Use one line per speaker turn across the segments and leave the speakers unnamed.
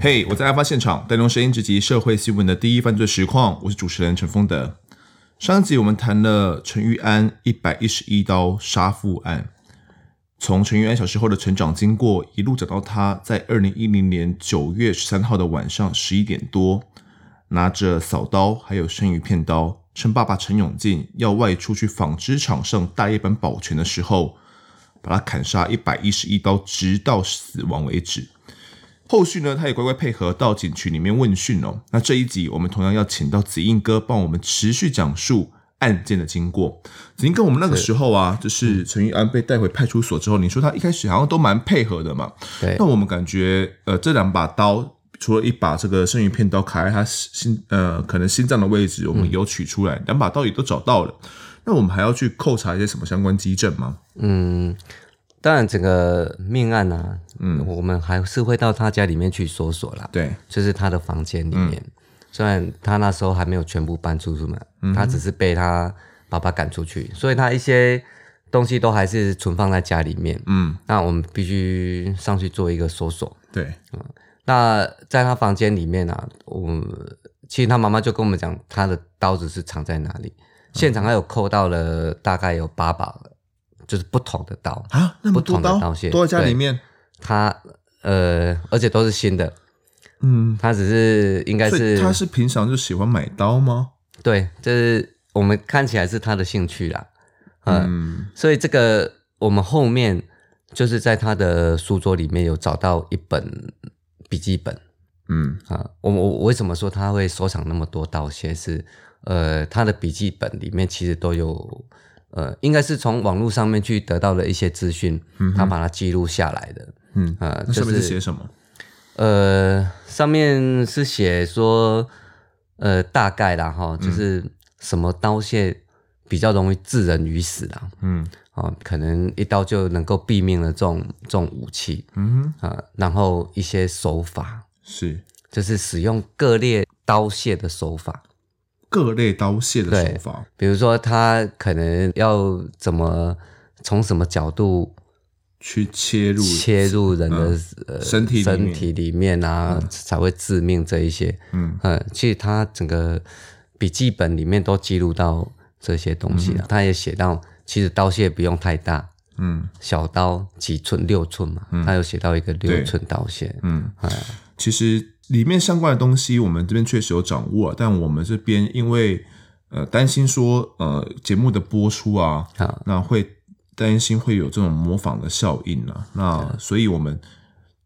嘿我在案发现场带用声音直击社会新闻的第一犯罪实况，我是主持人陈丰德。上一集我们谈了陈玉安一百一十一刀杀父案，从陈玉安小时候的成长经过，一路讲到他在二零一零年九月十三号的晚上十一点多，拿着扫刀还有生鱼片刀，趁爸爸陈永进要外出去纺织厂上大夜班保全的时候，把他砍杀一百一十一刀，直到死亡为止。后续呢，他也乖乖配合到警局里面问讯哦。那这一集我们同样要请到子英哥帮我们持续讲述案件的经过。子英哥，我们那个时候啊，是就是陈玉安被带回派出所之后，你说他一开始好像都蛮配合的嘛。
对。
那我们感觉，呃，这两把刀，除了一把这个生鱼片刀卡在他心，呃，可能心脏的位置，我们有取出来，嗯、两把刀也都找到了。那我们还要去扣查一些什么相关基证吗？
嗯。当然，整个命案呢、啊，嗯，我们还是会到他家里面去搜索啦。
对，
就是他的房间里面。嗯、虽然他那时候还没有全部搬出去嘛，嗯、他只是被他爸爸赶出去，所以他一些东西都还是存放在家里面。嗯，那我们必须上去做一个搜索。
对，
嗯，那在他房间里面呢、啊，我其实他妈妈就跟我们讲，他的刀子是藏在哪里。现场还有扣到了大概有八把。就是不同的刀
啊，那么多刀，
不同的刀械
都在家里面。
他呃，而且都是新的。嗯，他只是应该是
他是平常就喜欢买刀吗？
对，就是我们看起来是他的兴趣啦。嗯，嗯，所以这个我们后面就是在他的书桌里面有找到一本笔记本。嗯啊，我我我为什么说他会收藏那么多刀械？是呃，他的笔记本里面其实都有。呃，应该是从网络上面去得到的一些资讯，嗯、他把它记录下来的。嗯，呃，
那上面是写什么？
呃，上面是写说，呃，大概啦哈，就是什么刀械比较容易致人于死啦。嗯，啊、呃，可能一刀就能够毙命的这种这种武器。嗯，啊、呃，然后一些手法
是，
就是使用各类刀械的手法。
各类刀械的手法，
比如说他可能要怎么从什么角度
去切入
切入人的、嗯、呃
身体
身体里面啊，嗯、才会致命这一些。嗯嗯，其实他整个笔记本里面都记录到这些东西了。嗯、他也写到，其实刀械不用太大，嗯，小刀几寸六寸嘛，嗯、他有写到一个六寸刀械。嗯，
嗯其实。里面相关的东西，我们这边确实有掌握，但我们这边因为呃担心说呃节目的播出啊，好那会担心会有这种模仿的效应啊，那所以我们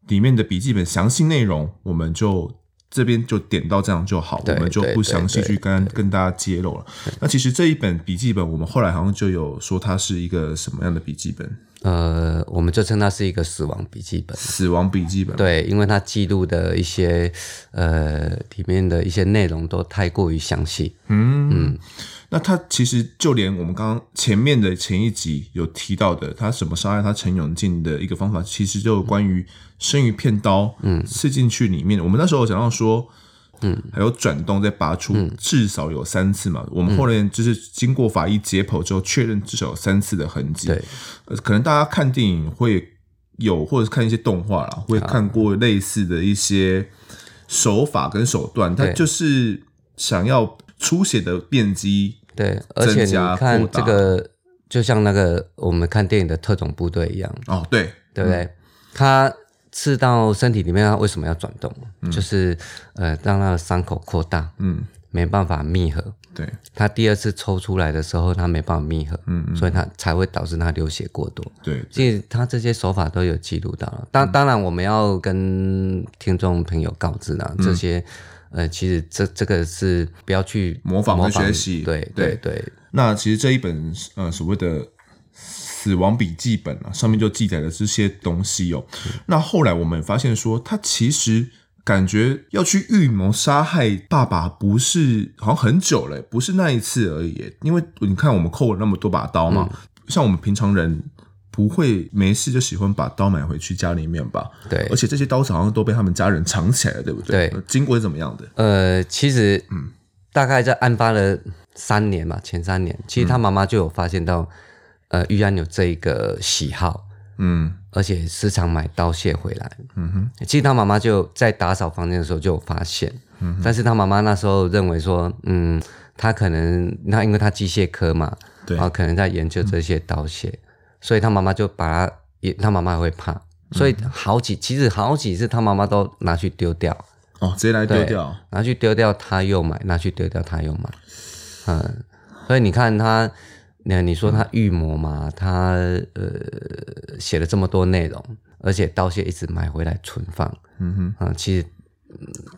里面的笔记本详细内容，我们就这边就点到这样就好，我们就不详细去跟跟大家揭露了。那其实这一本笔记本，我们后来好像就有说它是一个什么样的笔记本。
呃，我们就称它是一个死亡笔记本。
死亡笔记本，
对，因为它记录的一些呃里面的一些内容都太过于详细。嗯
嗯，那他其实就连我们刚刚前面的前一集有提到的，他怎么杀害他陈永进的一个方法，其实就关于生鱼片刀，嗯，刺进去里面。我们那时候讲到说。嗯，还有转动再拔出，至少有三次嘛。嗯、我们后来就是经过法医解剖之后，确认至少有三次的痕迹。对，可能大家看电影会有，或者是看一些动画啦，会看过类似的一些手法跟手段。他就是想要出血的面积，
对，而且你看这个，就像那个我们看电影的特种部队一样。
哦，对，
对不对？他、嗯。刺到身体里面，它为什么要转动？嗯、就是呃，让它的伤口扩大，嗯，没办法密合。
对，
它第二次抽出来的时候，它没办法密合，嗯，嗯，所以它才会导致它流血过多。
对，
其实它这些手法都有记录到了。当当然，我们要跟听众朋友告知呢，嗯、这些呃，其实这这个是不要去
模仿和学习。
对对对。
那其实这一本呃所谓的。死亡笔记本啊，上面就记载了这些东西哦。嗯、那后来我们发现说，他其实感觉要去预谋杀害爸爸，不是好像很久了，不是那一次而已。因为你看，我们扣了那么多把刀嘛，嗯、像我们平常人不会没事就喜欢把刀买回去家里面吧？
对，
而且这些刀子好像都被他们家人藏起来了，对不对？
对，
经过是怎么样的？
呃，其实嗯，大概在案发了三年嘛，前三年，其实他妈妈就有发现到。呃，玉安有这一个喜好，嗯，而且时常买刀械回来。
嗯哼，
其实他妈妈就在打扫房间的时候就有发现，嗯，但是他妈妈那时候认为说，嗯，他可能那因为他机械科嘛，
对，
然后可能在研究这些刀械，嗯，所以他妈妈就把他也，他妈妈也会怕，所以好几其实好几次他妈妈都拿去丢掉。
哦，直接来丢掉，
拿去丢掉，他又买，拿去丢掉，他又买，嗯，所以你看他，你你说他预谋嘛，嗯、他呃写了这么多内容，而且刀械一直买回来存放，嗯哼，啊，其实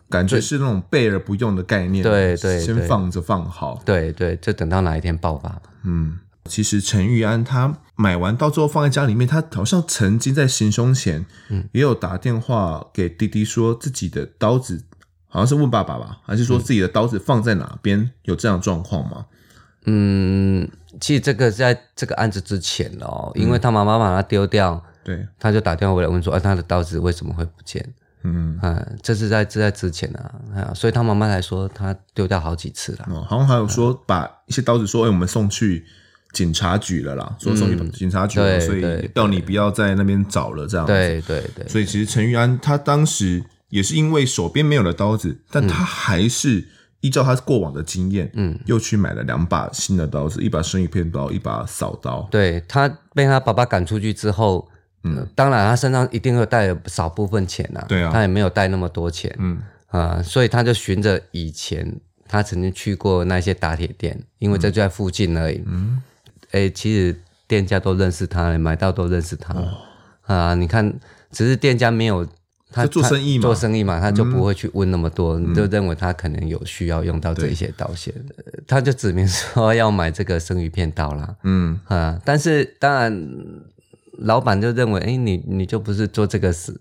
感觉是那种备而不用的概念，
对对，
先放着放好，
对对，就等到哪一天爆发，
嗯。其实陈玉安他买完刀之后放在家里面，他好像曾经在行凶前，嗯，也有打电话给弟弟说自己的刀子，好像是问爸爸吧，还是说自己的刀子放在哪边？嗯、有这样的状况吗？
嗯，其实这个在这个案子之前哦，因为他妈妈把他丢掉，对、嗯，他就打电话回来问说，啊，他的刀子为什么会不见？嗯嗯，这是在这在之前啊，所以他妈妈来说他丢掉好几次了。
哦，好像还有说把一些刀子说，哎，我们送去。警察局了啦，说送去警察局了，嗯，所以要你不要在那边找了，这样子。
对对对。
所以其实陈玉安他当时也是因为手边没有了刀子，但他还是依照他过往的经验，嗯，又去买了两把新的刀子，一把生鱼片刀，一把扫刀。
对，他被他爸爸赶出去之后，嗯，当然他身上一定会带了少部分钱呐，对啊，他也没有带那么多钱，嗯。啊，所以他就循着以前他曾经去过那些打铁店，因为这就在附近而已，嗯。哎、欸，其实店家都认识他，买到都认识他、哦、啊。你看，只是店家没有他
做生意嘛，
做生意嘛，他就不会去问那么多，嗯、就认为他可能有需要用到这些刀械，他就指明说要买这个生鱼片刀啦。嗯啊，但是当然，老板就认为，哎、欸，你你就不是做这个事，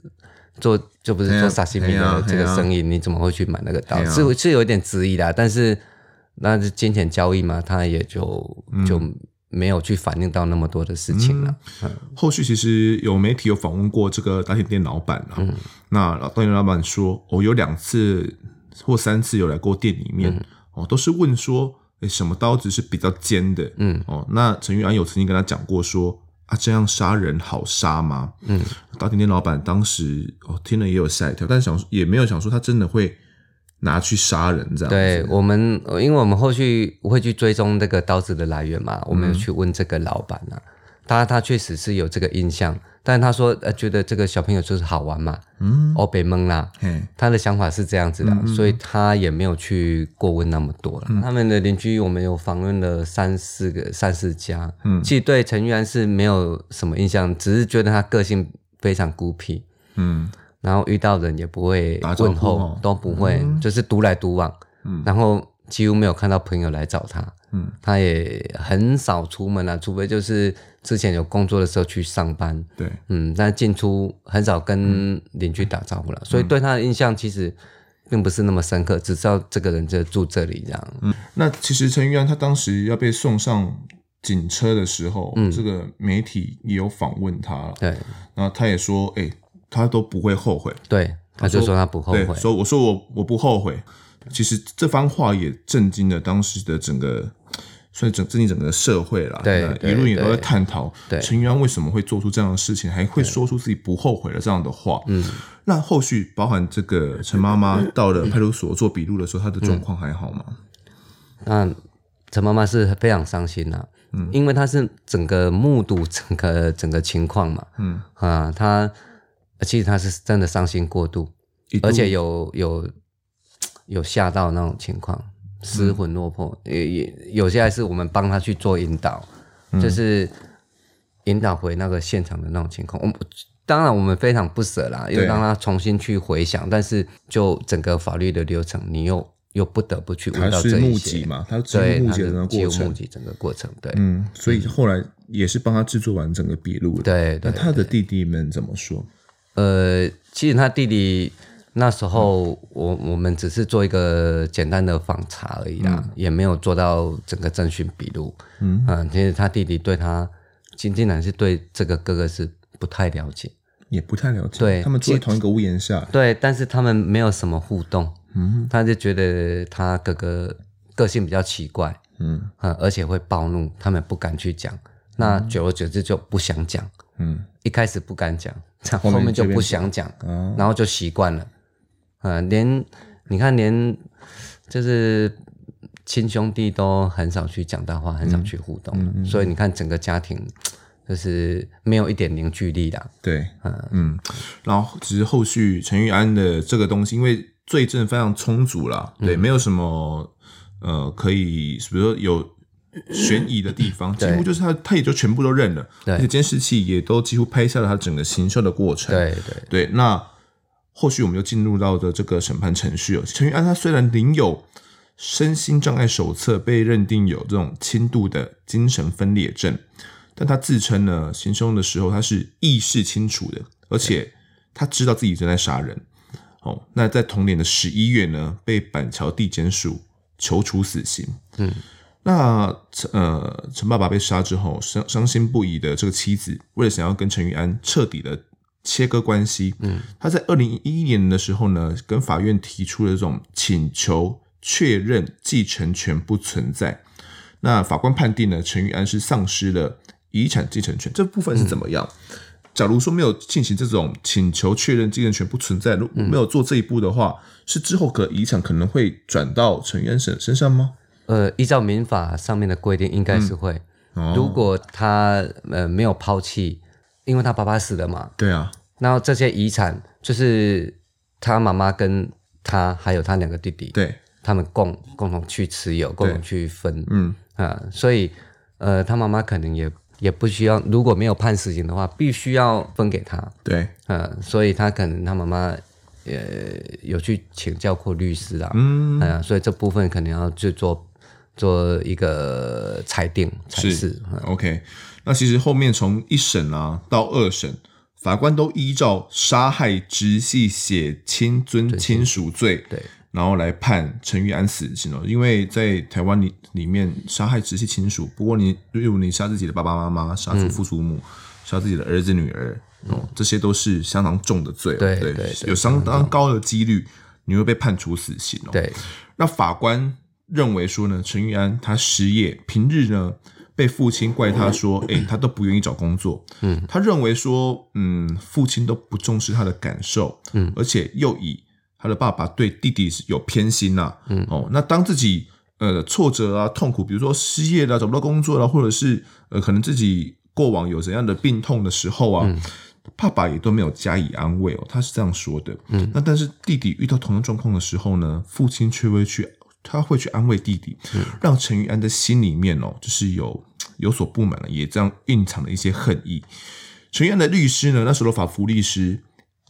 做就不是做沙西米的这个生意，你怎么会去买那个刀？是是有一点质疑的，但是那是金钱交易嘛，他也就就。嗯没有去反映到那么多的事情了。
嗯，后续其实有媒体有访问过这个打铁店老板那打铁店老板说，哦，有两次或三次有来过店里面，嗯、哦，都是问说，诶，什么刀子是比较尖的？嗯，哦，那陈玉安有曾经跟他讲过说，啊，这样杀人好杀吗？嗯，打铁店老板当时哦听了也有吓一跳，但想也没有想说他真的会。拿去杀人这样？
对我们，因为我们后续会去追踪这个刀子的来源嘛，我们有去问这个老板啊，他他确实是有这个印象，但他说呃觉得这个小朋友就是好玩嘛，嗯，哦被蒙啦，他的想法是这样子的，嗯嗯，所以他也没有去过问那么多了。嗯、他们的邻居我们有访问了三四个三四家，嗯，其实对陈玉安是没有什么印象，只是觉得他个性非常孤僻，嗯。然后遇到人也不会问候，哦、都不会，嗯、就是独来独往。嗯，然后几乎没有看到朋友来找他。嗯，他也很少出门了，除非就是之前有工作的时候去上班。对，嗯，但进出很少跟邻居打招呼了，嗯、所以对他的印象其实并不是那么深刻，只知道这个人就住这里这样。
嗯，那其实陈玉安他当时要被送上警车的时候，嗯、这个媒体也有访问他。对，然后他也说，哎。他都不会后悔，
对，他就说他不后悔，
说我说我我不后悔。其实这番话也震惊了当时的整个，所以整震惊整个社会啦。对，舆论也都在探讨陈玉安为什么会做出这样的事情，还会说出自己不后悔的这样的话。嗯，那后续包含这个陈妈妈到了派出所做笔录的时候，她的状况还好吗？
那陈妈妈是非常伤心呐，嗯，因为她是整个目睹整个整个情况嘛，嗯啊，她。其实他是真的伤心过度，而且有有有吓到那种情况，失魂落魄。也、嗯、也有些还是我们帮他去做引导，嗯、就是引导回那个现场的那种情况。我们当然我们非常不舍啦，因为让他重新去回想，但是就整个法律的流程，你又又不得不去问到这一些。
嘛，他是目击整个过程，
目击整个过程，对，
嗯，所以后来也是帮他制作完整个笔录的。
对，对，
那他的弟弟们怎么说？
呃，其实他弟弟那时候我，我我们只是做一个简单的访查而已啦，嗯、也没有做到整个征讯笔录。嗯，嗯，其实他弟弟对他，仅仅然是对这个哥哥是不太了解，
也不太了解。
对，
他们住在同一个屋檐下。
对，但是他们没有什么互动。嗯，他就觉得他哥哥个性比较奇怪。嗯，嗯，而且会暴怒，他们不敢去讲。那久而久之就不想讲。嗯，一开始不敢讲，后面就不想讲，哦、然后就习惯了。呃，连你看，连就是亲兄弟都很少去讲大话，很少去互动，嗯嗯嗯、所以你看整个家庭就是没有一点凝聚力的。
对，嗯。嗯，然后只是后续陈玉安的这个东西，因为罪证非常充足了，对，嗯、没有什么呃可以，比如说有悬疑的地方，几乎就是他他也就全部都认了，对而且监视器也都几乎拍下了他整个行凶的过程。
对对
对，那。后续我们就进入到的这个审判程序哦。陈玉安他虽然领有身心障碍手册，被认定有这种轻度的精神分裂症，但他自称呢，行凶的时候他是意识清楚的，而且他知道自己正在杀人。哦，那在同年的十一月呢，被板桥地检署求处死刑。嗯，那呃，陈爸爸被杀之后，伤伤心不已的这个妻子，为了想要跟陈玉安彻底的。切割关系，嗯，他在二零一一年的时候呢，跟法院提出了这种请求，确认继承权不存在。那法官判定呢，陈玉安是丧失了遗产继承权。这部分是怎么样？嗯、假如说没有进行这种请求确认继承权不存在，如果没有做这一步的话，嗯、是之后可遗产可能会转到陈玉安身身上吗？
呃，依照民法上面的规定，应该是会。嗯。哦、如果他呃没有抛弃。因为他爸爸死了嘛，
对啊，
然后这些遗产就是他妈妈跟他还有他两个弟弟，
对，
他们共共同去持有，共同去分，嗯。啊，所以呃，他妈妈可能也也不需要，如果没有判死刑的话，必须要分给他，
对，
啊，所以他可能他妈妈也有去请教过律师啊，嗯，啊，所以这部分可能要去做做一个裁定
裁，OK。那其实后面从一审啊到二审，法官都依照杀害直系血亲尊亲属罪，对，然后来判陈玉安死刑哦。因为在台湾里里面杀害直系亲属，不过你例如你杀自己的爸爸妈妈、杀祖父祖母、杀、嗯、自己的儿子女儿，哦，这些都是相当重的罪，对对，对有相当高的几率你会被判处死刑哦。对，那法官认为说呢，陈玉安他失业，平日呢。被父亲怪他说：“哎、欸，他都不愿意找工作。”嗯，他认为说：“嗯，父亲都不重视他的感受。”嗯，而且又以他的爸爸对弟弟是有偏心呐、啊。嗯，哦，那当自己呃挫折啊、痛苦，比如说失业了、啊、找不到工作了、啊，或者是呃可能自己过往有怎样的病痛的时候啊，嗯、爸爸也都没有加以安慰哦。他是这样说的。嗯，那但是弟弟遇到同样状况的时候呢，父亲却会去。他会去安慰弟弟，让陈玉安的心里面哦，就是有有所不满了，也这样蕴藏了一些恨意。陈玉安的律师呢，那时候的法服律师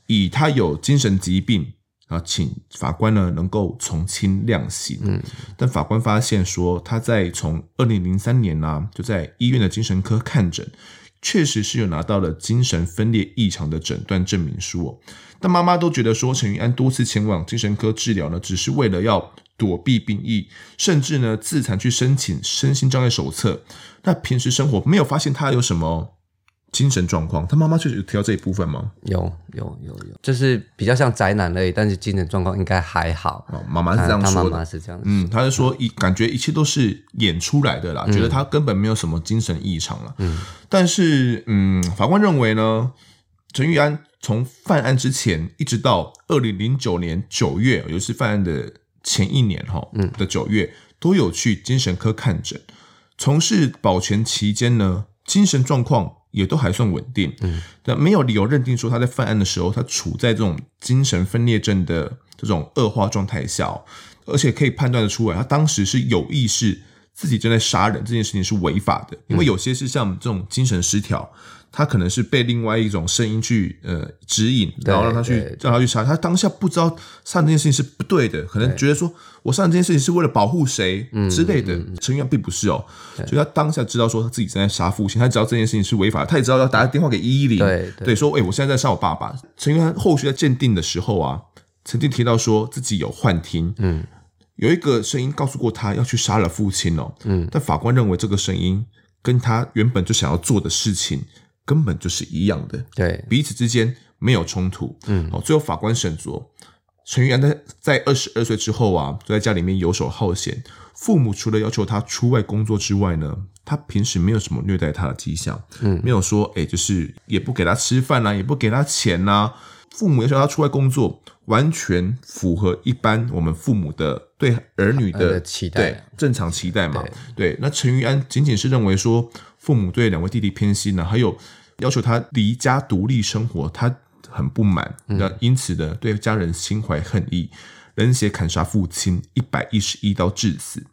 以他有精神疾病啊，请法官呢能够从轻量刑。嗯，但法官发现说，他在从二零零三年呢、啊，就在医院的精神科看诊，确实是有拿到了精神分裂异常的诊断证明书哦。但妈妈都觉得说，陈玉安多次前往精神科治疗呢，只是为了要。躲避兵役，甚至呢自残去申请身心障碍手册。那平时生活没有发现他有什么精神状况？他妈妈确实有提到这一部分吗？
有有有有，就是比较像宅男而已，但是精神状况应该还好。
哦，妈妈是这样说的。
他妈妈是这样，
嗯，他是说一感觉一切都是演出来的啦，嗯、觉得他根本没有什么精神异常了。嗯，但是嗯，法官认为呢，陈玉安从犯案之前一直到二零零九年九月，也就是犯案的。前一年哈的九月，都有去精神科看诊，从事保全期间呢，精神状况也都还算稳定，嗯，但没有理由认定说他在犯案的时候，他处在这种精神分裂症的这种恶化状态下，而且可以判断的出来，他当时是有意识自己正在杀人，这件事情是违法的，因为有些是像这种精神失调。他可能是被另外一种声音去呃指引，然后让他去让他去杀。他当下不知道杀这件事情是不对的，可能觉得说我杀这件事情是为了保护谁之类的。陈玉安并不是哦，所以他当下知道说他自己正在杀父亲，他知道这件事情是违法，他也知道要打电话给一一零，对对，说哎，我现在在杀我爸爸。陈玉安后续在鉴定的时候啊，曾经提到说自己有幻听，嗯，有一个声音告诉过他要去杀了父亲哦，嗯，但法官认为这个声音跟他原本就想要做的事情。根本就是一样的，对，彼此之间没有冲突。嗯，哦，最后法官审酌陈玉安在在二十二岁之后啊，就在家里面游手好闲，父母除了要求他出外工作之外呢，他平时没有什么虐待他的迹象，嗯，没有说哎，就是也不给他吃饭啦、啊，也不给他钱啦、啊。父母要求他出外工作，完全符合一般我们父母的对儿女的，的
期待，
对正常期待嘛。对，对，那陈玉安仅仅是认为说父母对两位弟弟偏心呢，还有要求他离家独立生活，他很不满，那、嗯、因此呢，对家人心怀恨意，冷血砍杀父亲一百一十一刀致死。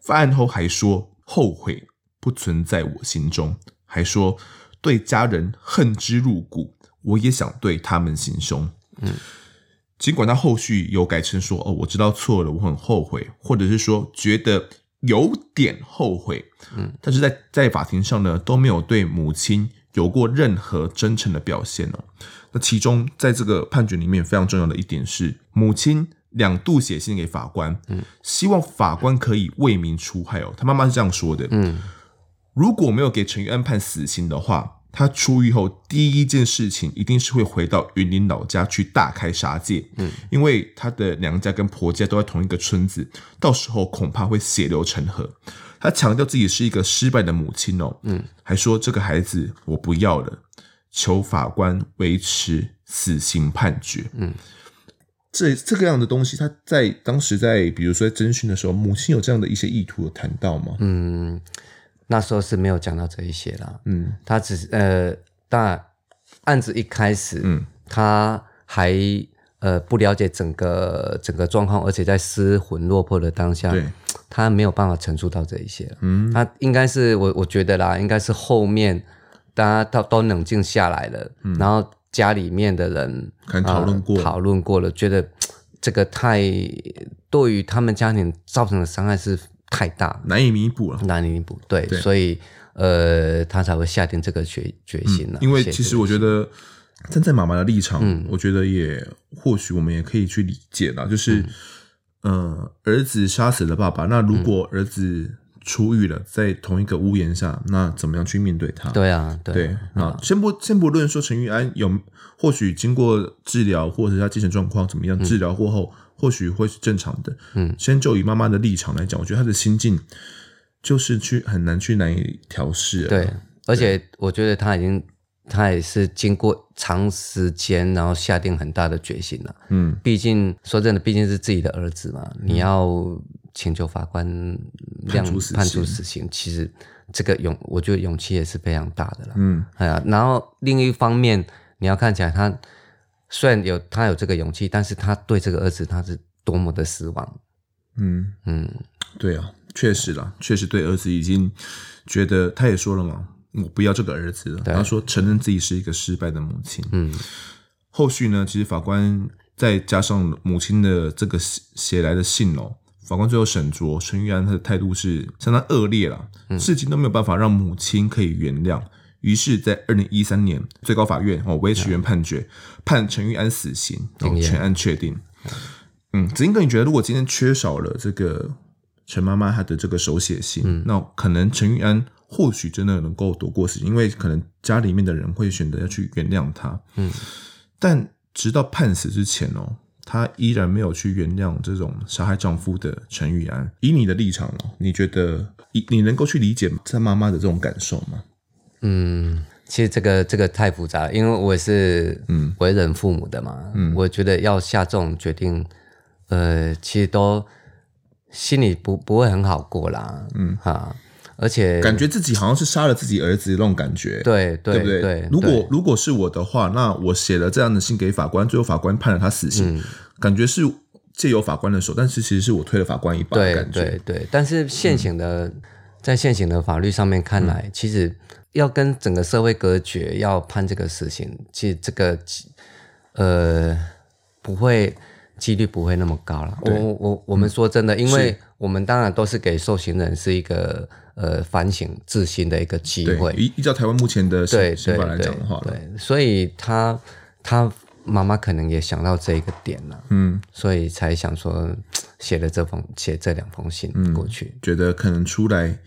犯案后还说后悔不存在我心中，还说对家人恨之入骨。我也想对他们行凶。嗯，尽管他后续有改成说：“哦，我知道错了，我很后悔。”或者是说觉得有点后悔。嗯，但是在在法庭上呢，都没有对母亲有过任何真诚的表现哦。那其中在这个判决里面非常重要的一点是，母亲两度写信给法官，嗯，希望法官可以为民除害哦。他妈妈是这样说的：“嗯，如果没有给陈玉安判死刑的话。”他出狱后第一件事情一定是会回到云林老家去大开杀戒，嗯，因为他的娘家跟婆家都在同一个村子，到时候恐怕会血流成河。他强调自己是一个失败的母亲哦，嗯，还说这个孩子我不要了，求法官维持死刑判决，嗯，这这个样的东西，他在当时在比如说在侦讯的时候，母亲有这样的一些意图有谈到吗？
嗯。那时候是没有讲到这一些啦，嗯，他只是呃，当然案子一开始，嗯，他还呃不了解整个整个状况，而且在失魂落魄的当下，对，他没有办法陈述到这一些，嗯，他应该是我我觉得啦，应该是后面大家都都冷静下来了，嗯，然后家里面的人
可能讨论过。
讨论过了，觉得这个太对于他们家庭造成的伤害是。太大，
难以弥补了，
难以弥补。对，对所以呃，他才会下定这个决决心了、
嗯。因为其实我觉得站在妈妈的立场，嗯、我觉得也或许我们也可以去理解了，就是嗯、呃，儿子杀死了爸爸，那如果儿子出狱了，在同一个屋檐下，那怎么样去面对他？
对啊，对，
对啊。先不先不论说陈玉安有或许经过治疗，或者是他精神状况怎么样，治疗过后。嗯或许会是正常的，嗯，先就以妈妈的立场来讲，我觉得她的心境就是去很难去难以调试。
对，而且我觉得她已经，她也是经过长时间，然后下定很大的决心了。嗯，毕竟说真的，毕竟是自己的儿子嘛，嗯、你要请求法官判处判处死刑，其实这个勇，我觉得勇气也是非常大的了。嗯，哎呀，然后另一方面，你要看起来他。虽然有他有这个勇气，但是他对这个儿子他是多么的失望。
嗯嗯，对啊，确实啦，确实对儿子已经觉得他也说了嘛，我不要这个儿子了。他说承认自己是一个失败的母亲。嗯，后续呢，其实法官再加上母亲的这个写来的信哦，法官最后审酌陈玉安他的态度是相当恶劣了，至今都没有办法让母亲可以原谅。于是，在二零一三年，最高法院哦维持原判决，判陈玉安死刑，然后全案确定。嗯，子英哥，你觉得如果今天缺少了这个陈妈妈她的这个手写信，嗯、那可能陈玉安或许真的能够躲过死刑，因为可能家里面的人会选择要去原谅他。嗯，但直到判死之前哦，她依然没有去原谅这种杀害丈夫的陈玉安。以你的立场哦，你觉得你你能够去理解她妈妈的这种感受吗？
嗯，其实这个这个太复杂了，因为我是嗯。为人父母的嘛，嗯，我觉得要下这种决定，呃，其实都心里不不会很好过啦，嗯。哈，而且
感觉自己好像是杀了自己儿子的那种感觉，
对对，对不对？
对，如果如果是我的话，那我写了这样的信给法官，最后法官判了他死刑，嗯，感觉是借由法官的手，但是其实是我推了法官一把的感觉，
对对对，但是现行的，嗯，在现行的法律上面看来，嗯，其实。要跟整个社会隔绝，要判这个死刑，其实这个呃不会几率不会那么高了。我我我们说真的，嗯、因为我们当然都是给受刑人是一个呃反省自新的一个机会。
依依照台湾目前的刑法来讲的话，
对，所以他他妈妈可能也想到这一个点了，嗯，所以才想说写了这封写这两封信过去，
嗯，觉得可能出来。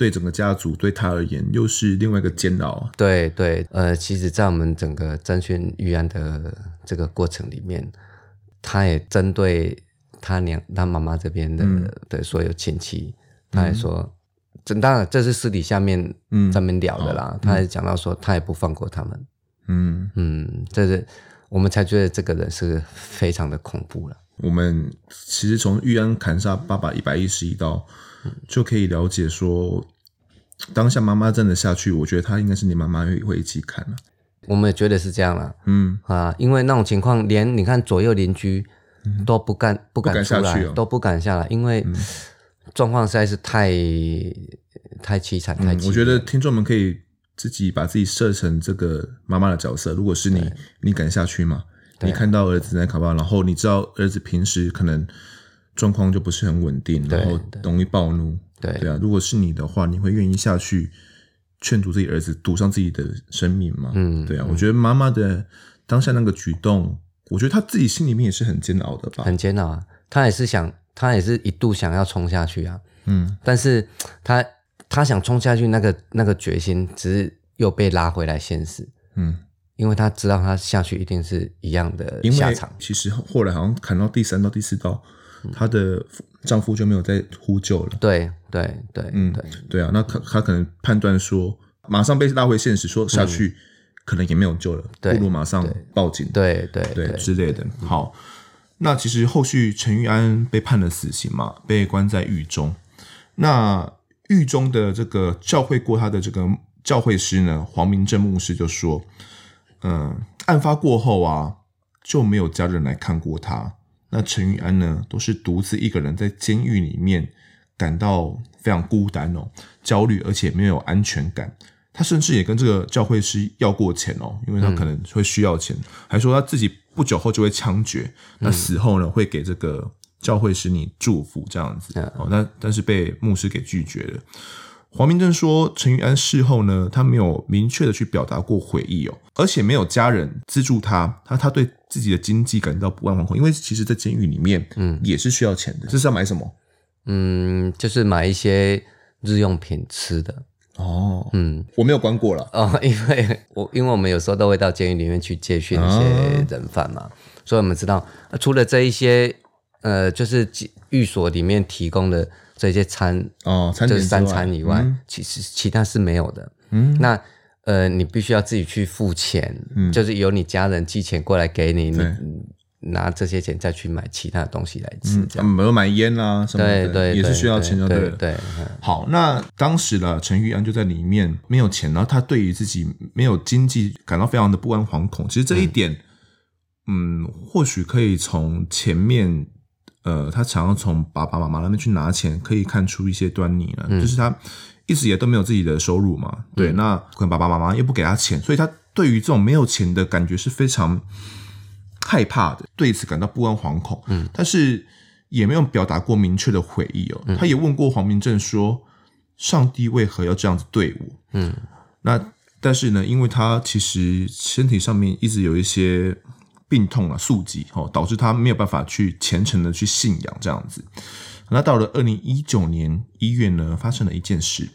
对整个家族，对他而言，又是另外一个煎熬。
对对，呃，其实，在我们整个侦讯预案的这个过程里面，他也针对他娘他妈妈这边的、
嗯、
的所有亲戚，他也说，真、嗯、当然这是私底下面咱们聊的啦。嗯、他也讲到说，他也不放过他们。嗯嗯，这是我们才觉得这个人是非常的恐怖了。
我们其实从玉安砍杀爸爸一百一十一刀，就可以了解说，当下妈妈真的下去，我觉得她应该是你妈妈也会一起砍了。
我们也觉得是这样了，嗯啊，因为那种情况，连你看左右邻居都不敢、嗯、不敢出来，不敢哦、都不敢下来，因为状况实在是太太凄惨，太凄惨、嗯。我
觉得听众们可以自己把自己设成这个妈妈的角色，如果是你，你敢下去吗？你看到儿子在卡巴，然后你知道儿子平时可能状况就不是很稳定，然后容易暴怒，对对啊，如果是你的话，你会愿意下去？劝阻自己儿子赌上自己的生命吗？嗯，对啊，我觉得妈妈的当下那个举动，我觉得她自己心里面也是很煎熬的吧？
很煎熬啊，她也是想，她也是一度想要冲下去啊。嗯，但是她她想冲下去，那个那个决心，只是又被拉回来现实。嗯，因为她知道她下去一定是一样的下场。
其实后来好像砍到第三刀、第四刀，她的丈夫就没有再呼救了。
对。对对，嗯对
对啊，那他他可能判断说，马上被拉回现实，说下去、嗯、可能也没有救了，不如马上报警，
对对对，
对之类的。好，那其实后续陈玉安被判了死刑嘛，被关在狱中。那狱中的这个教会过他的这个教会师呢，黄明正牧师就说，嗯、呃，案发过后啊，就没有家人来看过他。那陈玉安呢，都是独自一个人在监狱里面。感到非常孤单哦，焦虑，而且没有安全感。他甚至也跟这个教会师要过钱哦，因为他可能会需要钱，嗯、还说他自己不久后就会枪决，嗯、那死后呢会给这个教会师你祝福这样子、嗯、哦。那但是被牧师给拒绝了。黄明正说，陈玉安事后呢，他没有明确的去表达过悔意哦，而且没有家人资助他，他他对自己的经济感到不安惶恐，因为其实，在监狱里面，嗯，也是需要钱的。这是要买什么？
嗯，就是买一些日用品吃的
哦。嗯，我没有关过了
哦，因为我因为我们有时候都会到监狱里面去接训一些人犯嘛，哦、所以我们知道，除了这一些呃，就是寓所里面提供的这些餐
哦，餐
就是三餐以外，嗯、其实其他是没有的。嗯，那呃，你必须要自己去付钱，嗯，就是由你家人寄钱过来给你，你。拿这些钱再去买其他的东西来吃，
没有买烟啊什么的，
对对，
也是需要钱的，对对，对。好，那当时呢，陈玉安就在里面没有钱，然后他对于自己没有经济感到非常的不安惶恐。其实这一点，嗯，嗯，或许可以从前面，呃，他想要从爸爸妈妈那边去拿钱，可以看出一些端倪了。嗯，就是他一直也都没有自己的收入嘛，对，嗯，那可能爸爸妈妈又不给他钱，所以他对于这种没有钱的感觉是非常。害怕的，对此感到不安惶恐，嗯，但是也没有表达过明确的悔意哦。嗯、他也问过黄明正说：“上帝为何要这样子对我？”嗯，那但是呢，因为他其实身体上面一直有一些病痛啊、宿疾哦，导致他没有办法去虔诚的去信仰这样子。那到了二零一九年一月呢，发生了一件事。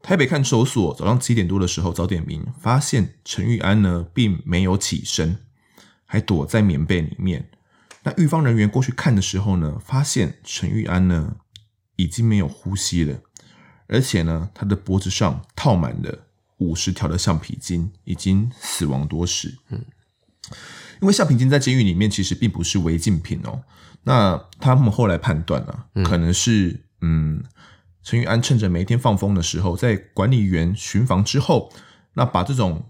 台北看守所早上七点多的时候，早点名发现陈玉安呢并没有起身，还躲在棉被里面。那狱方人员过去看的时候呢，发现陈玉安呢已经没有呼吸了，而且呢他的脖子上套满了五十条的橡皮筋，已经死亡多时。嗯，因为橡皮筋在监狱里面其实并不是违禁品哦。那他们后来判断呢、啊，可能是嗯。陈玉安趁着每一天放风的时候，在管理员巡房之后，那把这种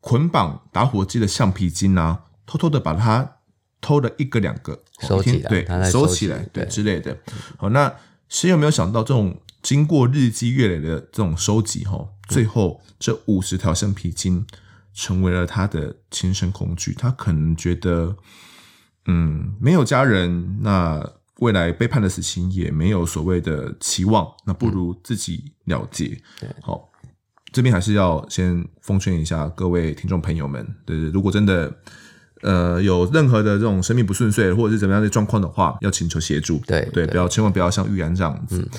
捆绑打火机的橡皮筋啊，偷偷的把它偷了一个两个
收起来，
对，收起来，对之类的。好，那谁有没有想到，这种经过日积月累的这种收集，哈，最后这五十条橡皮筋成为了他的亲身恐惧。他可能觉得，嗯，没有家人，那。未来被判的死刑也没有所谓的期望，那不如自己了结。嗯、好，这边还是要先奉劝一下各位听众朋友们，对对，如果真的呃有任何的这种生命不顺遂或者是怎么样的状况的话，要请求协助。对对，不要千万不要像玉安这样子。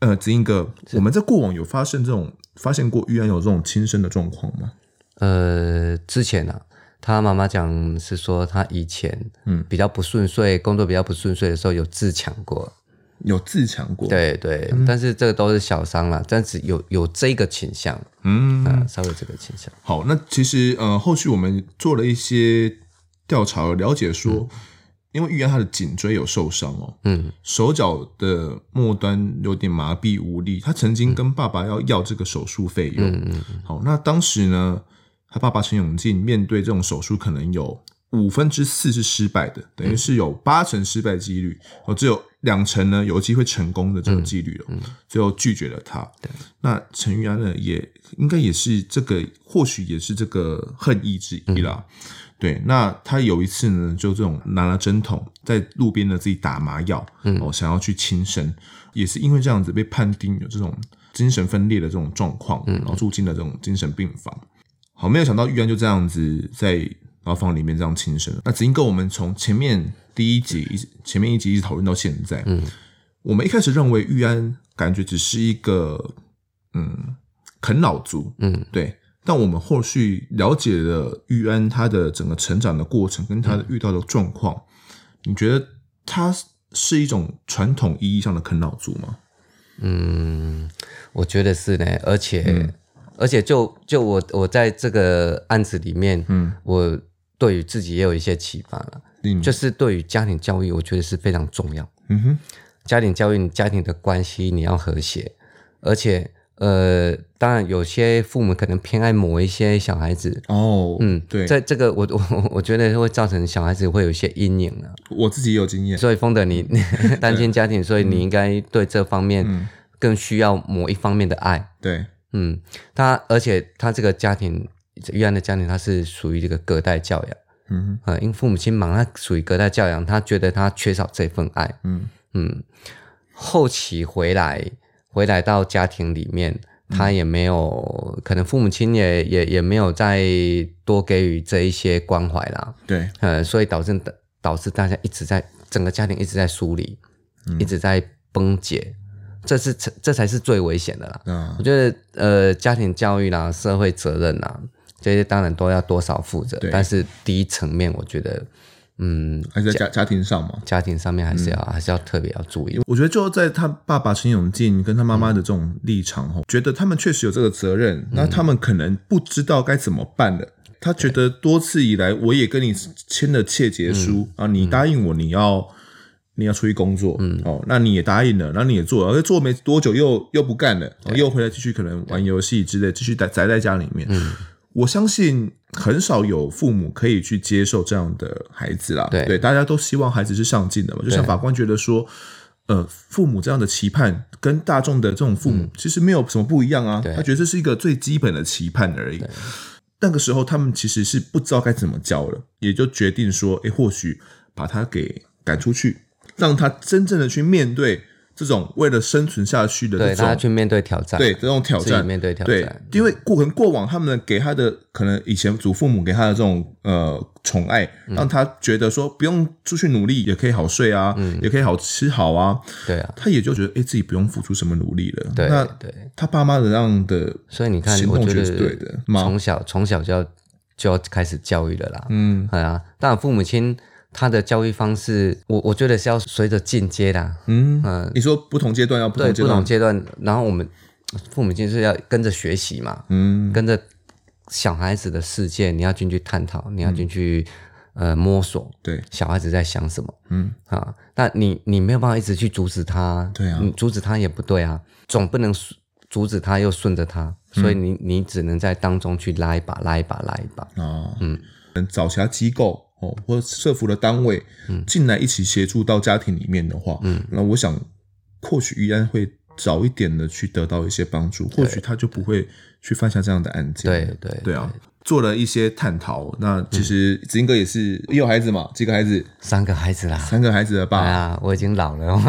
嗯、呃，子英哥，我们在过往有发生这种发现过玉安有这种轻生的状况吗？
呃，之前呢、啊。他妈妈讲是说他以前嗯比较不顺遂，嗯、工作比较不顺遂的时候有自强过，
有自强过，
对对，嗯、但是这个都是小伤了，但是有有这个倾向，嗯、呃，稍微这个倾向。
好，那其实呃后续我们做了一些调查了解说。嗯因为玉安他的颈椎有受伤哦，嗯，手脚的末端有点麻痹无力，他曾经跟爸爸要要这个手术费用，嗯嗯，好，那当时呢，他爸爸陈永进面对这种手术，可能有五分之四是失败的，等于是有八成失败几率，哦，只有两成呢有机会成功的这种几率了，嗯，最后拒绝了他。那陈玉安呢，也应该也是这个，或许也是这个恨意之一啦。对，那他有一次呢，就这种拿了针筒在路边呢自己打麻药，嗯，哦，想要去轻生，也是因为这样子被判定有这种精神分裂的这种状况，嗯，然后住进了这种精神病房。好，没有想到玉安就这样子在牢房里面这样轻生。那子英哥，我们从前面第一集一直前面一集一直讨论到现在，嗯，我们一开始认为玉安感觉只是一个嗯啃老族，嗯，对。但我们后续了解了玉安他的整个成长的过程，跟他遇到的状况，嗯、你觉得他是一种传统意义上的啃老族吗？
嗯，我觉得是呢，而且、嗯、而且就就我我在这个案子里面，嗯，我对于自己也有一些启发了，嗯，就是对于家庭教育，我觉得是非常重要。嗯哼，家庭教育，你家庭的关系你要和谐，而且。呃，当然，有些父母可能偏爱某一些小孩子。
哦，嗯，对，
在这个我我我觉得会造成小孩子会有一些阴影了。
我自己也有经验，
所以丰德 你单亲家庭，所以你应该对这方面更需要某一方面的爱。
对，
嗯，他而且他这个家庭玉安的家庭，他是属于这个隔代教养，嗯哼，因为父母亲忙，他属于隔代教养，他觉得他缺少这份爱，嗯嗯，后期回来。回来到家庭里面，他也没有，嗯、可能父母亲也也也没有再多给予这一些关怀啦。
对，
呃，所以导致导致大家一直在整个家庭一直在疏离，嗯、一直在崩解，这是这才是最危险的啦。嗯，我觉得呃，家庭教育啦、社会责任啦，这些当然都要多少负责，但是第一层面，我觉得。嗯，
还是在家家庭上嘛？
家庭上面还是要、嗯、还是要特别要注意。
我觉得就在他爸爸陈永进跟他妈妈的这种立场吼，嗯、觉得他们确实有这个责任，嗯、那他们可能不知道该怎么办了。他觉得多次以来，我也跟你签了切结书、嗯、啊，你答应我你要你要出去工作，嗯，哦，那你也答应了，那你也做了，而做没多久又又不干了，又回来继续可能玩游戏之类，继续宅宅在家里面。嗯。我相信很少有父母可以去接受这样的孩子啦。对，对，大家都希望孩子是上进的嘛。就像法官觉得说，呃，父母这样的期盼跟大众的这种父母其实没有什么不一样啊。对他觉得这是一个最基本的期盼而已。那个时候他们其实是不知道该怎么教了，也就决定说，诶，或许把他给赶出去，让他真正的去面对。这种为了生存下去的，对，他
去面对挑战，
对这种挑战，
面对挑战，
对，因为过可能过往他们给他的，可能以前祖父母给他的这种呃宠爱，让他觉得说不用出去努力也可以好睡啊，嗯，也可以好吃好啊，对啊，他也就觉得哎自己不用付出什么努力了，对，那对。他爸妈的这样的，
所以你看，我觉得是对的，从小从小就要就要开始教育了啦，嗯，对啊，当然父母亲。他的教育方式，我我觉得是要随着进阶的。嗯？嗯，呃、
你说不同阶段要不同阶段，
不同阶段，然后我们父母亲是要跟着学习嘛，嗯，跟着小孩子的世界，你要进去探讨，你要进去、嗯、呃摸索，对，小孩子在想什么，嗯。啊，那你你没有办法一直去阻止他，对啊，你阻止他也不对啊，总不能阻止他又顺着他，所以你你只能在当中去拉一把，拉一把，拉一把，哦，嗯，
找其他机构。哦，或社福的单位进来一起协助到家庭里面的话，嗯，那我想或许玉安会早一点的去得到一些帮助，或许他就不会去犯下这样的案件。
对对对，啊，
做了一些探讨。那其实子英哥也是也有孩子嘛？几个孩子？
三个孩子啦，
三个孩子的爸。
啊，我已经老了。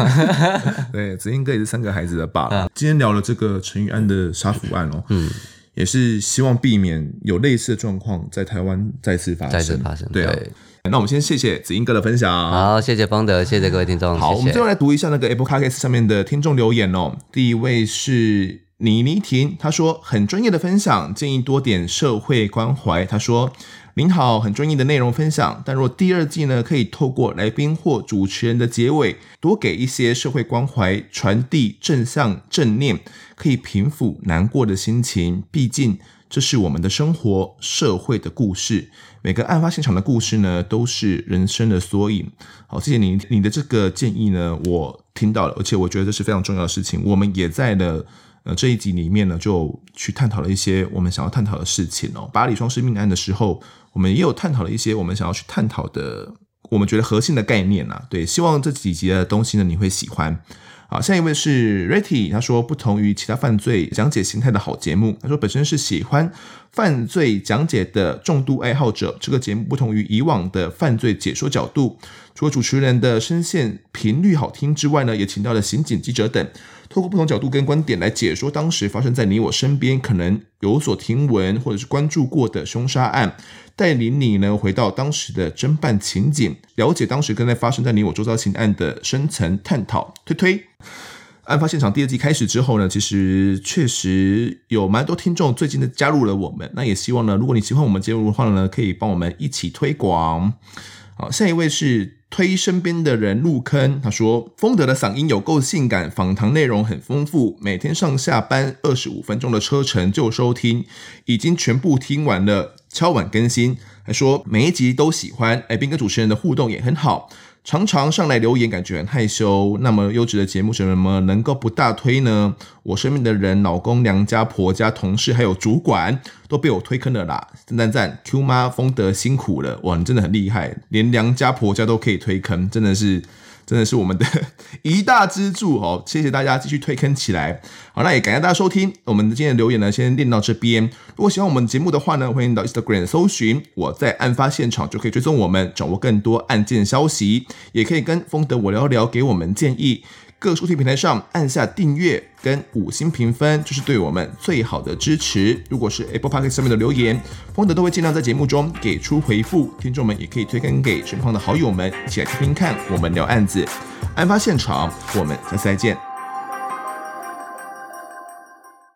对，子英哥也是三个孩子的爸。嗯、今天聊了这个陈玉安的杀夫案哦，嗯。也是希望避免有类似的状况在台湾再次发生。
再次发生，
对啊。对，那我们先谢谢子英哥的分享。
好，谢谢方德，谢谢各位听众。
好。我们最后来读一下那个 Apple Podcast 上面的听众留言哦。第一位是倪妮婷，他说很专业的分享，建议多点社会关怀。他说。您好，很专业的内容分享，但若第二季呢，可以透过来宾或主持人的结尾，多给一些社会关怀，传递正向正念，可以平抚难过的心情。毕竟这是我们的生活、社会的故事，每个案发现场的故事呢，都是人生的缩影。好，谢谢你，你的这个建议呢，我听到了，而且我觉得这是非常重要的事情。我们也在了。呃，这一集里面呢，就去探讨了一些我们想要探讨的事情哦。巴黎双尸命案的时候，我们也有探讨了一些我们想要去探讨的，我们觉得核心的概念啊。对，希望这几集的东西呢，你会喜欢。好，下一位是 Retty，他说不同于其他犯罪讲解形态的好节目，他说本身是喜欢犯罪讲解的重度爱好者。这个节目不同于以往的犯罪解说角度，除了主持人的声线频率好听之外呢，也请到了刑警、记者等。透过不同角度跟观点来解说当时发生在你我身边可能有所听闻或者是关注过的凶杀案，带领你呢回到当时的侦办情景，了解当时跟在发生在你我周遭刑案的深层探讨。推推，案发现场第二季开始之后呢，其实确实有蛮多听众最近的加入了我们，那也希望呢，如果你喜欢我们节目的话呢，可以帮我们一起推广。好，下一位是。推身边的人入坑，他说：“丰德的嗓音有够性感，访谈内容很丰富，每天上下班二十五分钟的车程就收听，已经全部听完了，超晚更新。”还说每一集都喜欢，来宾跟主持人的互动也很好。常常上来留言，感觉很害羞。那么优质的节目，怎么能够不大推呢？我身边的人，老公、娘家、婆家、同事，还有主管，都被我推坑了啦！赞赞赞！Q 妈风德辛苦了，哇，你真的很厉害，连娘家婆家都可以推坑，真的是。真的是我们的 一大支柱哦！谢谢大家继续推坑起来。好，那也感谢大家收听。我们今天的留言呢，先念到这边。如果喜欢我们节目的话呢，欢迎到 Instagram 搜寻我在案发现场，就可以追踪我们，掌握更多案件消息。也可以跟风德我聊聊，给我们建议。各收听平台上按下订阅跟五星评分，就是对我们最好的支持。如果是 Apple Podcast 上面的留言，方德都会尽量在节目中给出回复。听众们也可以推荐给身旁的好友们，一起来听听看我们聊案子。案发现场，我们下次再见。